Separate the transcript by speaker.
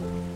Speaker 1: 음.